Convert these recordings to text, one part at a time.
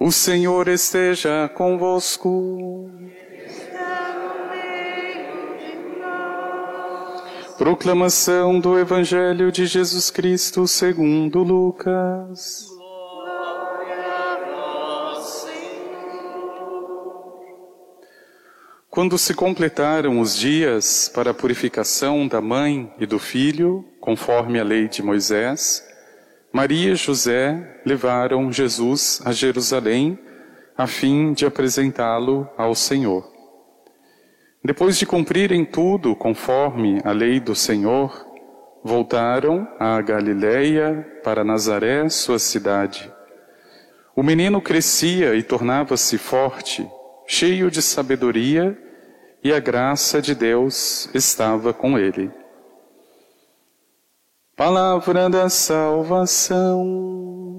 O Senhor esteja convosco. Proclamação do Evangelho de Jesus Cristo segundo Lucas. Quando se completaram os dias para a purificação da mãe e do filho, conforme a lei de Moisés, Maria e José levaram Jesus a Jerusalém a fim de apresentá-lo ao Senhor. Depois de cumprirem tudo conforme a lei do Senhor, voltaram à Galiléia para Nazaré, sua cidade. O menino crescia e tornava-se forte, cheio de sabedoria, e a graça de Deus estava com ele. Palavra da salvação.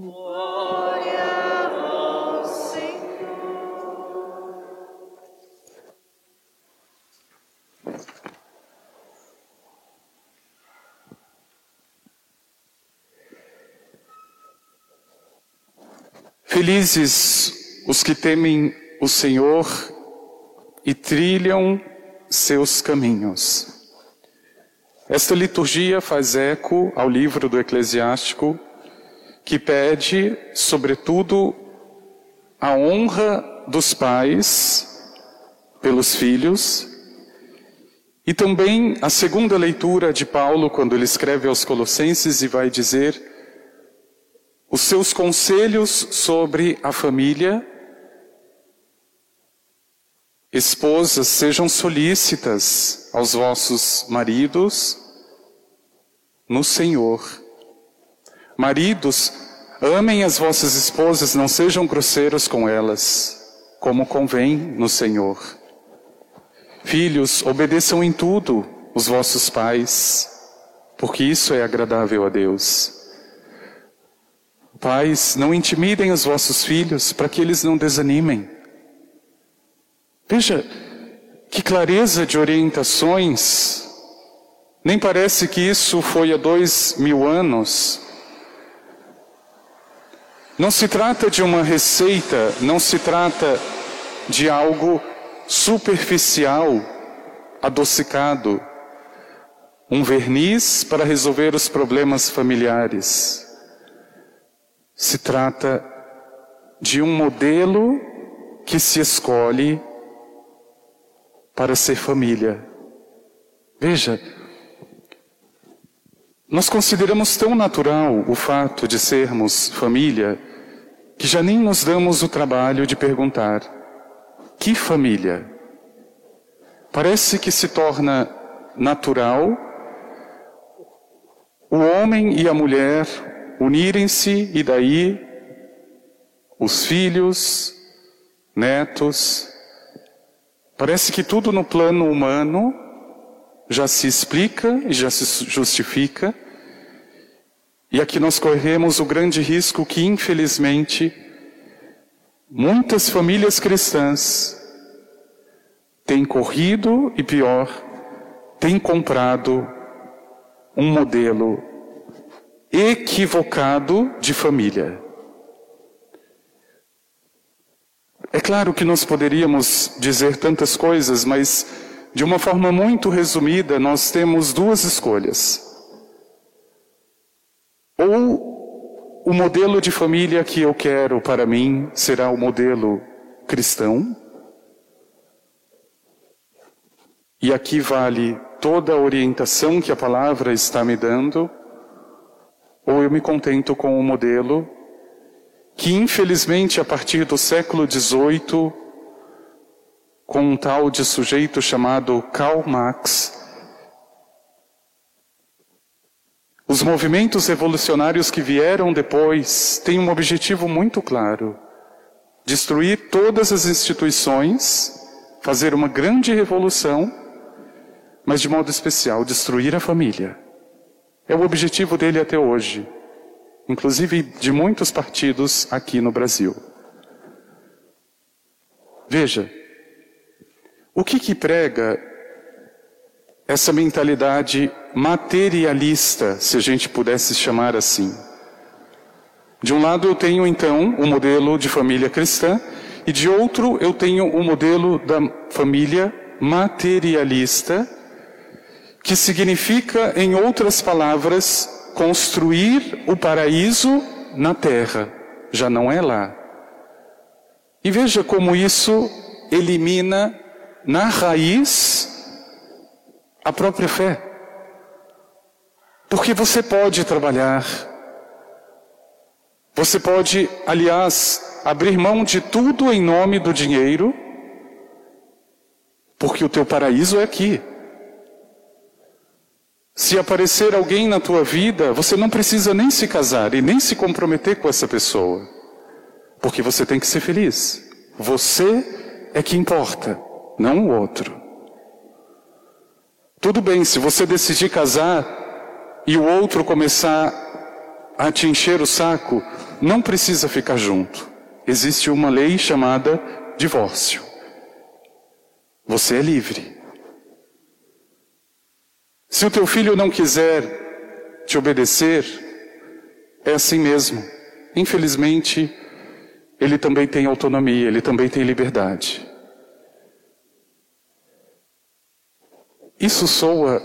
Glória. Felizes os que temem o Senhor e trilham seus caminhos. Esta liturgia faz eco ao livro do Eclesiástico, que pede, sobretudo, a honra dos pais pelos filhos, e também a segunda leitura de Paulo, quando ele escreve aos Colossenses e vai dizer os seus conselhos sobre a família. Esposas, sejam solícitas aos vossos maridos no Senhor. Maridos, amem as vossas esposas, não sejam grosseiros com elas, como convém no Senhor. Filhos, obedeçam em tudo os vossos pais, porque isso é agradável a Deus. Pais, não intimidem os vossos filhos para que eles não desanimem. Veja que clareza de orientações. Nem parece que isso foi há dois mil anos. Não se trata de uma receita, não se trata de algo superficial, adocicado, um verniz para resolver os problemas familiares. Se trata de um modelo que se escolhe para ser família. Veja, nós consideramos tão natural o fato de sermos família que já nem nos damos o trabalho de perguntar: que família? Parece que se torna natural o homem e a mulher unirem-se e daí os filhos, netos. Parece que tudo no plano humano já se explica e já se justifica. E aqui nós corremos o grande risco que, infelizmente, muitas famílias cristãs têm corrido e pior, têm comprado um modelo equivocado de família. É claro que nós poderíamos dizer tantas coisas, mas de uma forma muito resumida, nós temos duas escolhas. Ou o modelo de família que eu quero para mim será o modelo cristão. E aqui vale toda a orientação que a palavra está me dando ou eu me contento com o modelo que, infelizmente, a partir do século XVIII, com um tal de sujeito chamado Karl Marx, os movimentos revolucionários que vieram depois têm um objetivo muito claro: destruir todas as instituições, fazer uma grande revolução, mas de modo especial, destruir a família. É o objetivo dele até hoje, inclusive de muitos partidos aqui no Brasil. Veja, o que que prega essa mentalidade materialista, se a gente pudesse chamar assim? De um lado eu tenho então o modelo de família cristã e de outro eu tenho o modelo da família materialista, que significa, em outras palavras, construir o paraíso na terra, já não é lá. E veja como isso elimina na raiz a própria fé. Porque você pode trabalhar, você pode, aliás, abrir mão de tudo em nome do dinheiro, porque o teu paraíso é aqui. Se aparecer alguém na tua vida, você não precisa nem se casar e nem se comprometer com essa pessoa, porque você tem que ser feliz. Você é que importa, não o outro. Tudo bem, se você decidir casar e o outro começar a te encher o saco, não precisa ficar junto. Existe uma lei chamada divórcio. Você é livre. Se o teu filho não quiser te obedecer, é assim mesmo. Infelizmente, ele também tem autonomia, ele também tem liberdade. Isso soa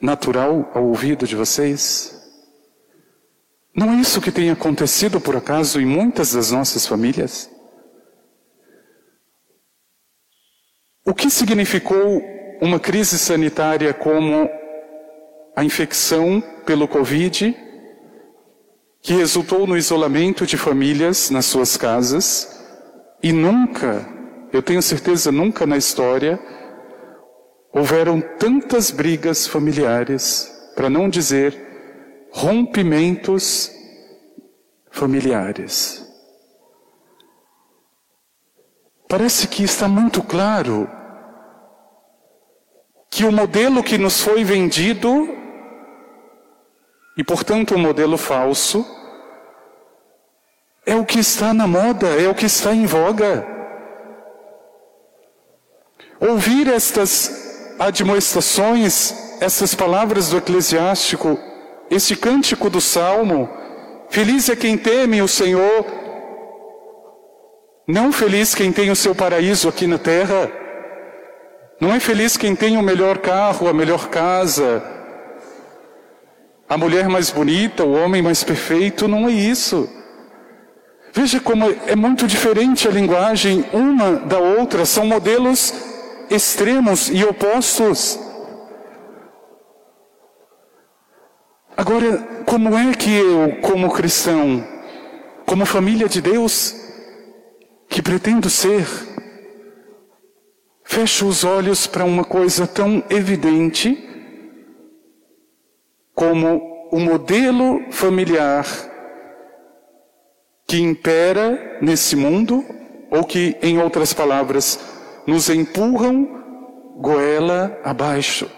natural ao ouvido de vocês? Não é isso que tem acontecido por acaso em muitas das nossas famílias? O que significou uma crise sanitária como a infecção pelo Covid, que resultou no isolamento de famílias nas suas casas, e nunca, eu tenho certeza, nunca na história, houveram tantas brigas familiares, para não dizer rompimentos familiares. Parece que está muito claro que o modelo que nos foi vendido, e portanto um modelo falso, é o que está na moda, é o que está em voga. Ouvir estas admoestações, essas palavras do eclesiástico, este cântico do salmo, feliz é quem teme o Senhor, não feliz quem tem o seu paraíso aqui na terra, não é feliz quem tem o melhor carro, a melhor casa, a mulher mais bonita, o homem mais perfeito, não é isso. Veja como é muito diferente a linguagem uma da outra, são modelos extremos e opostos. Agora, como é que eu, como cristão, como família de Deus, que pretendo ser, fecho os olhos para uma coisa tão evidente como o modelo familiar que impera nesse mundo, ou que, em outras palavras, nos empurram goela abaixo.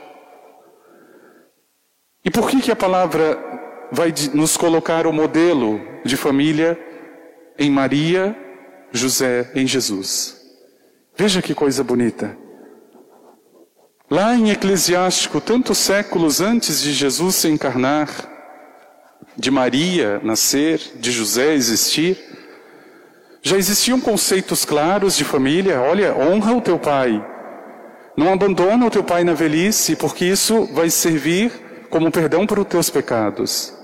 E por que, que a palavra vai nos colocar o modelo de família em Maria, José, em Jesus? Veja que coisa bonita. Lá em Eclesiástico, tantos séculos antes de Jesus se encarnar, de Maria nascer, de José existir, já existiam conceitos claros de família. Olha, honra o teu pai. Não abandona o teu pai na velhice, porque isso vai servir como perdão para os teus pecados.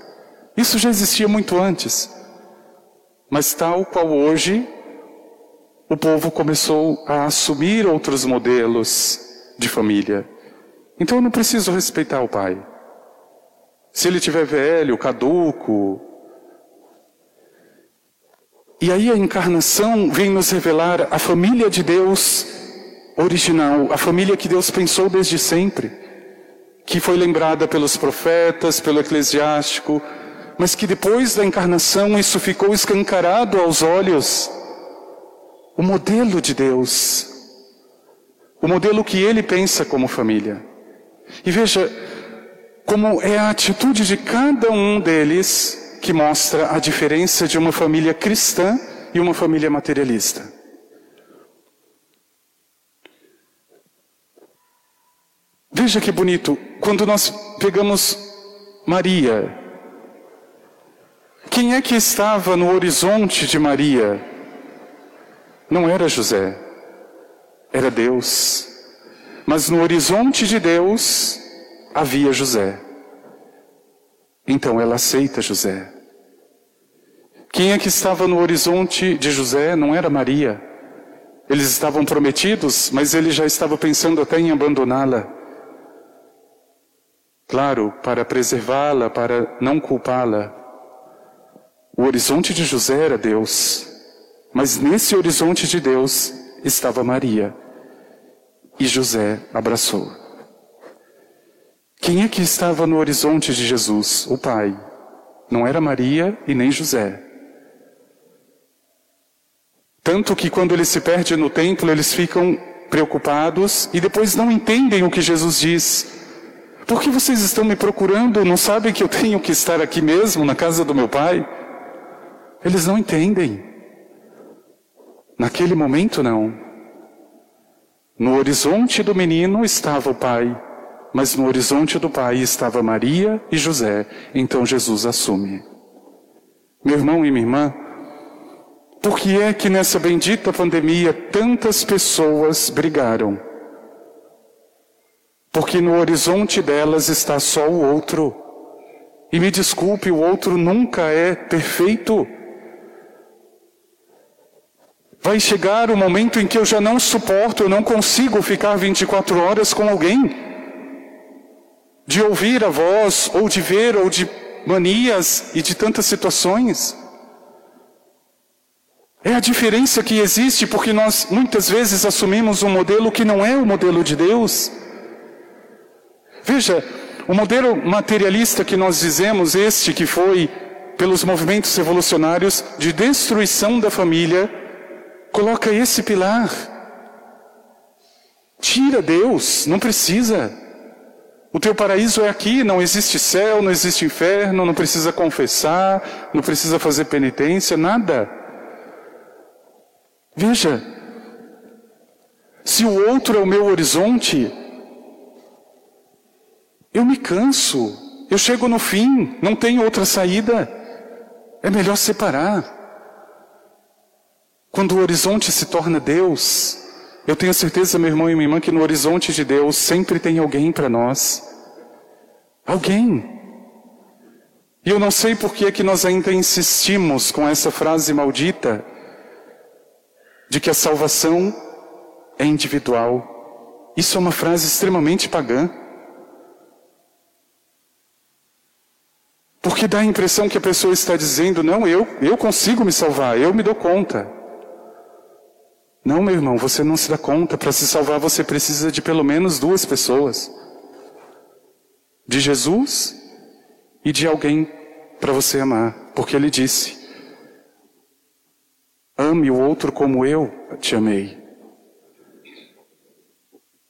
Isso já existia muito antes. Mas tal qual hoje, o povo começou a assumir outros modelos de família. Então eu não preciso respeitar o pai. Se ele tiver velho, caduco, e aí a encarnação vem nos revelar a família de Deus original, a família que Deus pensou desde sempre, que foi lembrada pelos profetas, pelo eclesiástico, mas que depois da encarnação isso ficou escancarado aos olhos. O modelo de Deus, o modelo que ele pensa como família. E veja como é a atitude de cada um deles que mostra a diferença de uma família cristã e uma família materialista. Veja que bonito, quando nós pegamos Maria, Quem é que estava no horizonte de Maria? Não era José, era Deus. Mas no horizonte de Deus havia José. Então ela aceita José. Quem é que estava no horizonte de José? Não era Maria. Eles estavam prometidos, mas ele já estava pensando até em abandoná-la. Claro, para preservá-la, para não culpá-la. O horizonte de José era Deus, mas nesse horizonte de Deus estava Maria. E José abraçou. Quem é que estava no horizonte de Jesus? O Pai. Não era Maria e nem José. Tanto que quando ele se perde no templo, eles ficam preocupados e depois não entendem o que Jesus diz. Por que vocês estão me procurando? Não sabem que eu tenho que estar aqui mesmo, na casa do meu pai? Eles não entendem. Naquele momento, não. No horizonte do menino estava o pai, mas no horizonte do pai estava Maria e José. Então Jesus assume. Meu irmão e minha irmã, por que é que nessa bendita pandemia tantas pessoas brigaram? Porque no horizonte delas está só o outro. E me desculpe, o outro nunca é perfeito. Vai chegar o momento em que eu já não suporto, eu não consigo ficar 24 horas com alguém. De ouvir a voz, ou de ver, ou de manias e de tantas situações. É a diferença que existe porque nós muitas vezes assumimos um modelo que não é o modelo de Deus. Veja, o modelo materialista que nós dizemos, este que foi pelos movimentos revolucionários de destruição da família, coloca esse pilar. Tira Deus, não precisa. O teu paraíso é aqui, não existe céu, não existe inferno, não precisa confessar, não precisa fazer penitência, nada. Veja, se o outro é o meu horizonte, eu me canso, eu chego no fim, não tem outra saída. É melhor separar. Quando o horizonte se torna Deus, eu tenho certeza, meu irmão e minha irmã, que no horizonte de Deus sempre tem alguém para nós. Alguém. E eu não sei por que é que nós ainda insistimos com essa frase maldita de que a salvação é individual. Isso é uma frase extremamente pagã. Porque dá a impressão que a pessoa está dizendo: não, eu, eu consigo me salvar, eu me dou conta. Não, meu irmão, você não se dá conta. Para se salvar, você precisa de pelo menos duas pessoas: de Jesus e de alguém para você amar. Porque ele disse: Ame o outro como eu te amei.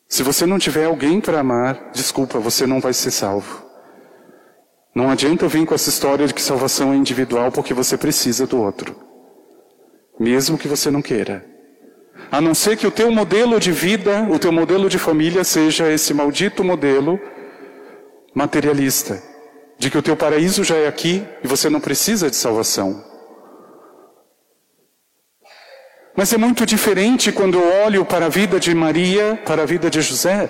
Se você não tiver alguém para amar, desculpa, você não vai ser salvo. Não adianta vir com essa história de que salvação é individual porque você precisa do outro. Mesmo que você não queira. A não ser que o teu modelo de vida, o teu modelo de família seja esse maldito modelo materialista, de que o teu paraíso já é aqui e você não precisa de salvação. Mas é muito diferente quando eu olho para a vida de Maria, para a vida de José.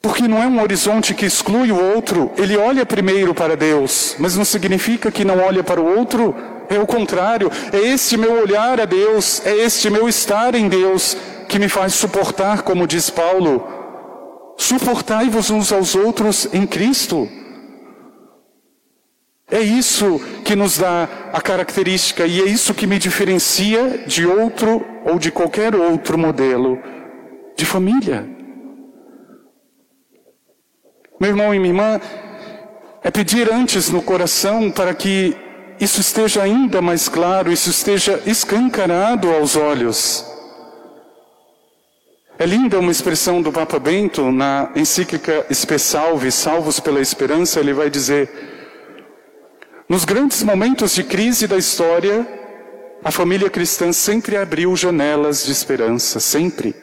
Porque não é um horizonte que exclui o outro, ele olha primeiro para Deus, mas não significa que não olha para o outro, é o contrário, é este meu olhar a Deus, é este meu estar em Deus que me faz suportar, como diz Paulo, suportai-vos uns aos outros em Cristo. É isso que nos dá a característica e é isso que me diferencia de outro ou de qualquer outro modelo de família. Meu irmão e minha irmã, é pedir antes no coração para que isso esteja ainda mais claro, isso esteja escancarado aos olhos. É linda uma expressão do Papa Bento na encíclica Spe Salve, Salvos pela Esperança, ele vai dizer nos grandes momentos de crise da história, a família cristã sempre abriu janelas de esperança, sempre.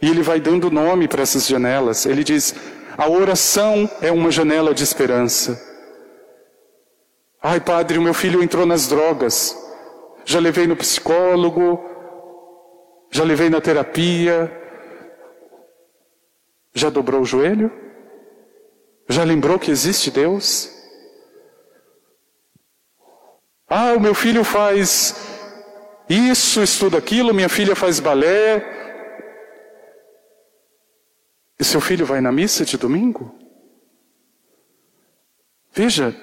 E ele vai dando nome para essas janelas. Ele diz: a oração é uma janela de esperança. Ai, padre, o meu filho entrou nas drogas. Já levei no psicólogo, já levei na terapia. Já dobrou o joelho? Já lembrou que existe Deus? Ah, o meu filho faz isso, estuda aquilo, minha filha faz balé. E seu filho vai na missa de domingo? Veja,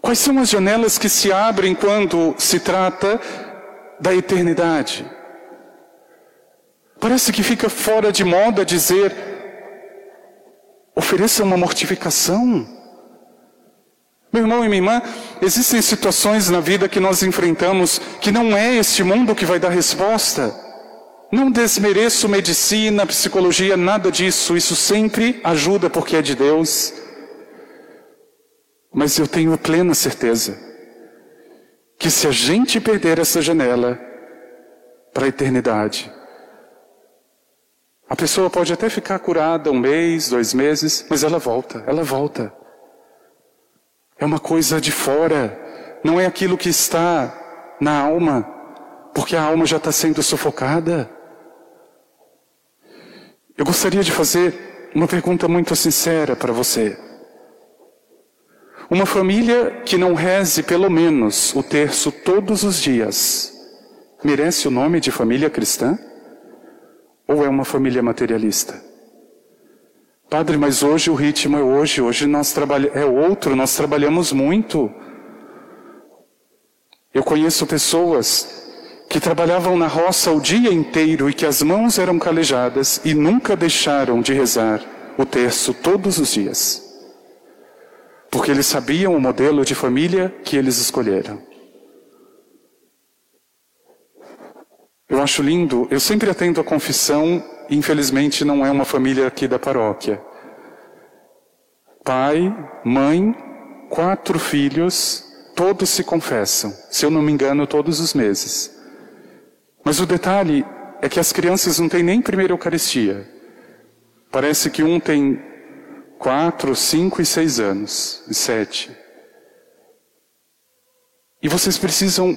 quais são as janelas que se abrem quando se trata da eternidade? Parece que fica fora de moda dizer, ofereça uma mortificação. Meu irmão e minha irmã, existem situações na vida que nós enfrentamos que não é este mundo que vai dar resposta. Não desmereço medicina, psicologia, nada disso. Isso sempre ajuda porque é de Deus. Mas eu tenho plena certeza que se a gente perder essa janela para a eternidade, a pessoa pode até ficar curada um mês, dois meses, mas ela volta, ela volta. É uma coisa de fora, não é aquilo que está na alma, porque a alma já está sendo sufocada. Eu gostaria de fazer uma pergunta muito sincera para você. Uma família que não reze pelo menos o terço todos os dias, merece o nome de família cristã? Ou é uma família materialista? Padre, mas hoje o ritmo é hoje, hoje nós é outro, nós trabalhamos muito. Eu conheço pessoas que trabalhavam na roça o dia inteiro e que as mãos eram calejadas e nunca deixaram de rezar o terço todos os dias. Porque eles sabiam o modelo de família que eles escolheram. Eu acho lindo, eu sempre atendo a confissão infelizmente não é uma família aqui da paróquia. Pai, mãe, quatro filhos, todos se confessam, se eu não me engano, todos os meses. Mas o detalhe é que as crianças não têm nem primeira Eucaristia. Parece que um tem quatro, cinco e seis anos, e sete. E vocês precisam,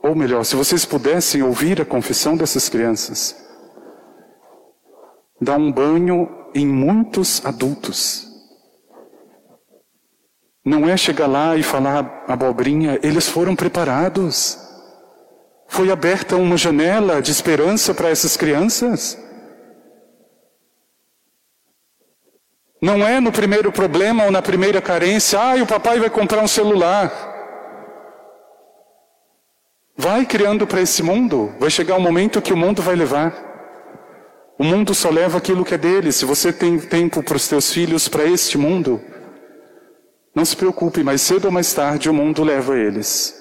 ou melhor, se vocês pudessem ouvir a confissão dessas crianças, dá um banho em muitos adultos. Não é chegar lá e falar abobrinha, eles foram preparados. Foi aberta uma janela de esperança para essas crianças. Não é no primeiro problema ou na primeira carência, ah, o papai vai comprar um celular. Vai criando para esse mundo, vai chegar um momento que o mundo vai levar. O mundo só leva aquilo que é dele. Se você tem tempo para os teus filhos, para este mundo, não se preocupe, mais cedo ou mais tarde o mundo leva eles.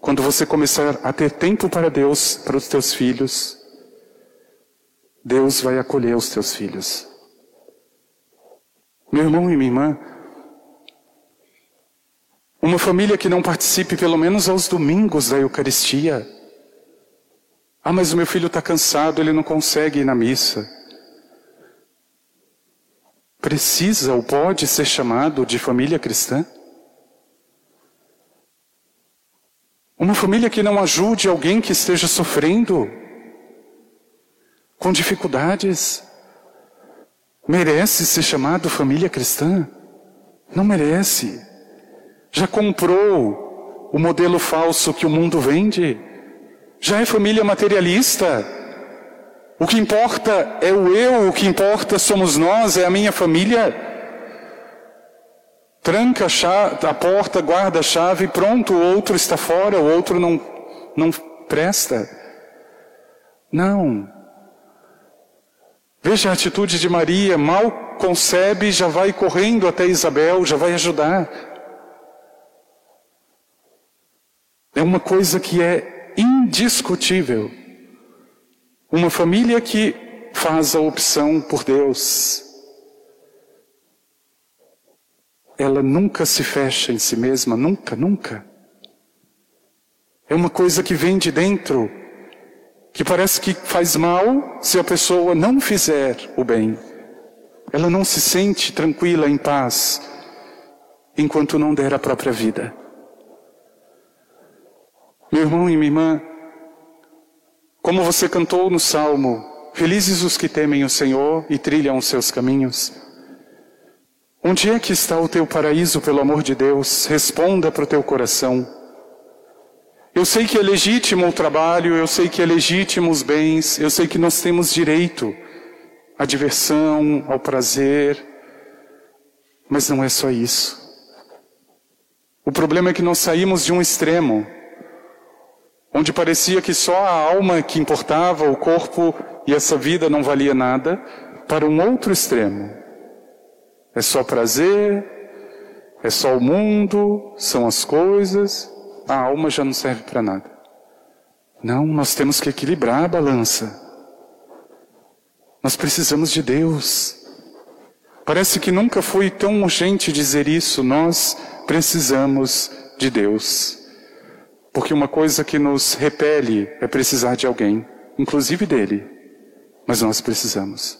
Quando você começar a ter tempo para Deus, para os teus filhos, Deus vai acolher os teus filhos. Meu irmão e minha irmã, uma família que não participe pelo menos aos domingos da Eucaristia, ah, mas o meu filho está cansado, ele não consegue ir na missa. Precisa ou pode ser chamado de família cristã? Uma família que não ajude alguém que esteja sofrendo, com dificuldades, merece ser chamado família cristã? Não merece. Já comprou o modelo falso que o mundo vende? Já é família materialista. O que importa é o eu, o que importa somos nós, é a minha família. Tranca a, chave, a porta, guarda a chave, pronto, o outro está fora, o outro não, não presta. Não. Veja a atitude de Maria, mal concebe, já vai correndo até Isabel, já vai ajudar. É uma coisa que é indiscutível. Uma família que faz a opção por Deus. Ela nunca se fecha em si mesma, nunca, nunca. É uma coisa que vem de dentro, que parece que faz mal se a pessoa não fizer o bem. Ela não se sente tranquila, em paz. enquanto não der a própria vida. Meu irmão e minha irmã, como você cantou no Salmo, felizes os que temem o Senhor e trilham os seus caminhos. Onde é que está o teu paraíso, pelo amor de Deus? Responda para o teu coração. Eu sei que é legítimo o trabalho, eu sei que é legítimo os bens, eu sei que nós temos direito à diversão, ao prazer, mas não é só isso. O problema é que nós saímos de um extremo, onde parecia que só a alma que importava, o corpo e essa vida não valia nada, para um outro extremo. É só prazer, é só o mundo, são as coisas, a alma já não serve para nada. Não, nós temos que equilibrar a balança. Nós precisamos de Deus. Parece que nunca foi tão urgente dizer isso. Nós precisamos de Deus. Porque uma coisa que nos repele é precisar de alguém, inclusive dele. Mas nós precisamos.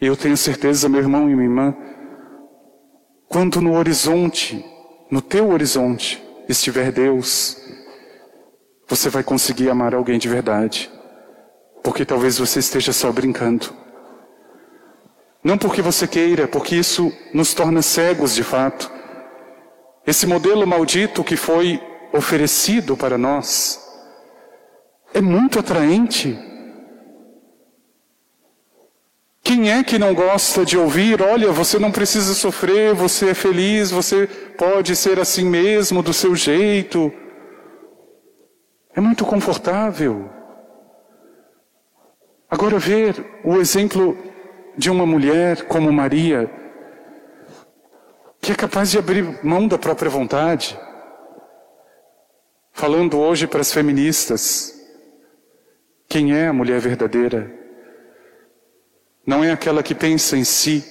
E eu tenho certeza, meu irmão e minha irmã, quando no horizonte, no teu horizonte, estiver Deus, você vai conseguir amar alguém de verdade. Porque talvez você esteja só brincando. Não porque você queira, porque isso nos torna cegos de fato. Esse modelo maldito que foi oferecido para nós é muito atraente. Quem é que não gosta de ouvir, olha, você não precisa sofrer, você é feliz, você pode ser assim mesmo, do seu jeito. É muito confortável. Agora, ver o exemplo de uma mulher como Maria, que é capaz de abrir mão da própria vontade, falando hoje para as feministas, quem é a mulher verdadeira? Não é aquela que pensa em si,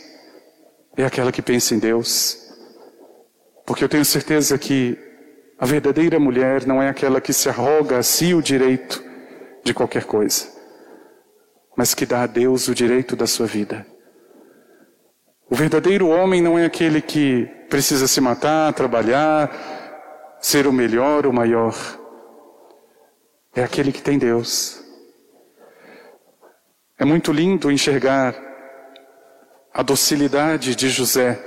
é aquela que pensa em Deus. Porque eu tenho certeza que a verdadeira mulher não é aquela que se arroga a si o direito de qualquer coisa mas que dá a Deus o direito da sua vida. O verdadeiro homem não é aquele que precisa se matar, trabalhar, ser o melhor, o maior. É aquele que tem Deus. É muito lindo enxergar a docilidade de José,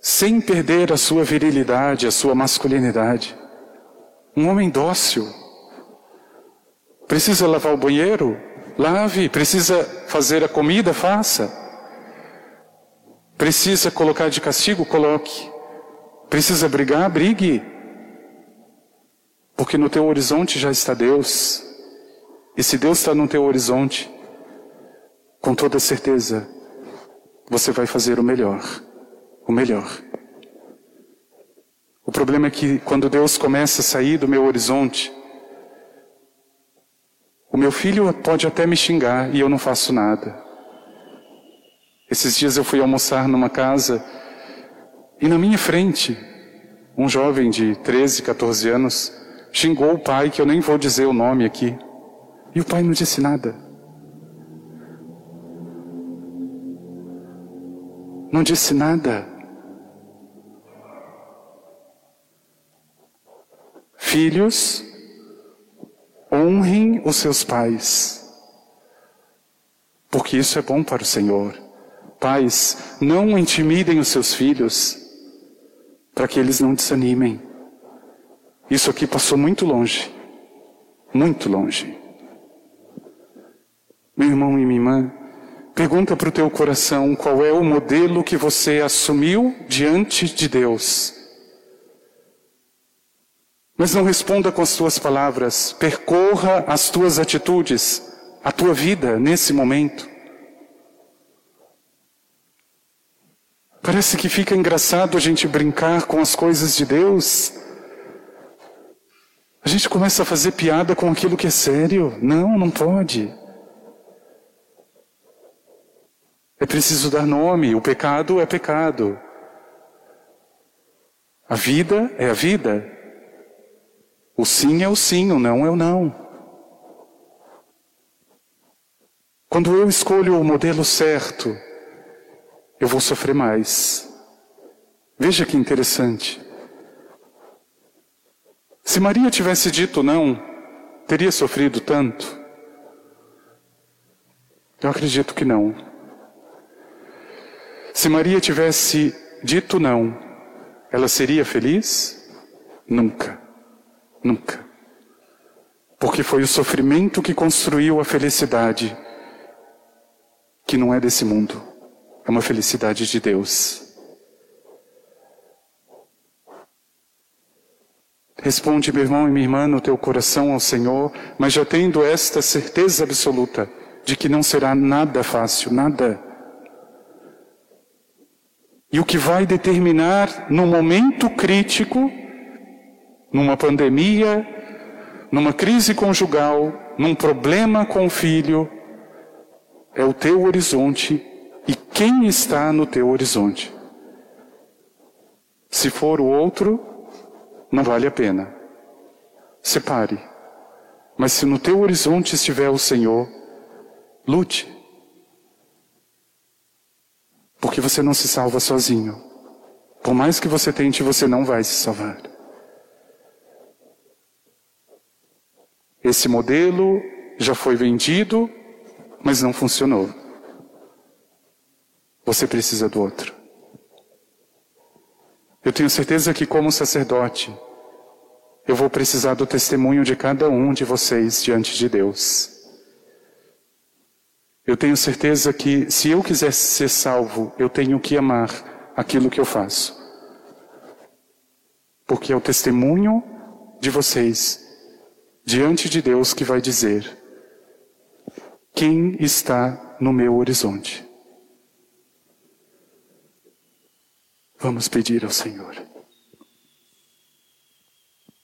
sem perder a sua virilidade, a sua masculinidade. Um homem dócil. Precisa lavar o banheiro? Lave, precisa fazer a comida, faça. Precisa colocar de castigo, coloque. Precisa brigar, brigue. Porque no teu horizonte já está Deus. E se Deus está no teu horizonte, com toda certeza, você vai fazer o melhor. O melhor. O problema é que quando Deus começa a sair do meu horizonte, o meu filho pode até me xingar e eu não faço nada. Esses dias eu fui almoçar numa casa e na minha frente, um jovem de 13, 14 anos xingou o pai, que eu nem vou dizer o nome aqui, e o pai não disse nada. Não disse nada. Filhos Honrem os seus pais, porque isso é bom para o Senhor. Pais, não intimidem os seus filhos, para que eles não desanimem. Isso aqui passou muito longe, muito longe. Meu irmão e minha irmã, pergunta para o teu coração qual é o modelo que você assumiu diante de Deus mas não responda com as tuas palavras, percorra as tuas atitudes, a tua vida nesse momento. Parece que fica engraçado a gente brincar com as coisas de Deus. A gente começa a fazer piada com aquilo que é sério. Não, não pode. É preciso dar nome. O pecado é pecado. A vida é a vida. O sim é o sim, o não é o não. Quando eu escolho o modelo certo, eu vou sofrer mais. Veja que interessante. Se Maria tivesse dito não, teria sofrido tanto? Eu acredito que não. Se Maria tivesse dito não, ela seria feliz? Nunca. Nunca. Porque foi o sofrimento que construiu a felicidade, que não é desse mundo, é uma felicidade de Deus. Responde, meu irmão e minha irmã, no teu coração ao Senhor, mas já tendo esta certeza absoluta de que não será nada fácil, nada. E o que vai determinar no momento crítico, numa pandemia, numa crise conjugal, num problema com o filho, é o teu horizonte e quem está no teu horizonte. Se for o outro, não vale a pena. Separe. Mas se no teu horizonte estiver o Senhor, lute. Porque você não se salva sozinho. Por mais que você tente, você não vai se salvar. Esse modelo já foi vendido, mas não funcionou. Você precisa do outro. Eu tenho certeza que, como sacerdote, eu vou precisar do testemunho de cada um de vocês diante de Deus. Eu tenho certeza que, se eu quiser ser salvo, eu tenho que amar aquilo que eu faço. Porque é o testemunho de vocês diante de Deus que vai dizer quem está no meu horizonte. Vamos pedir ao Senhor.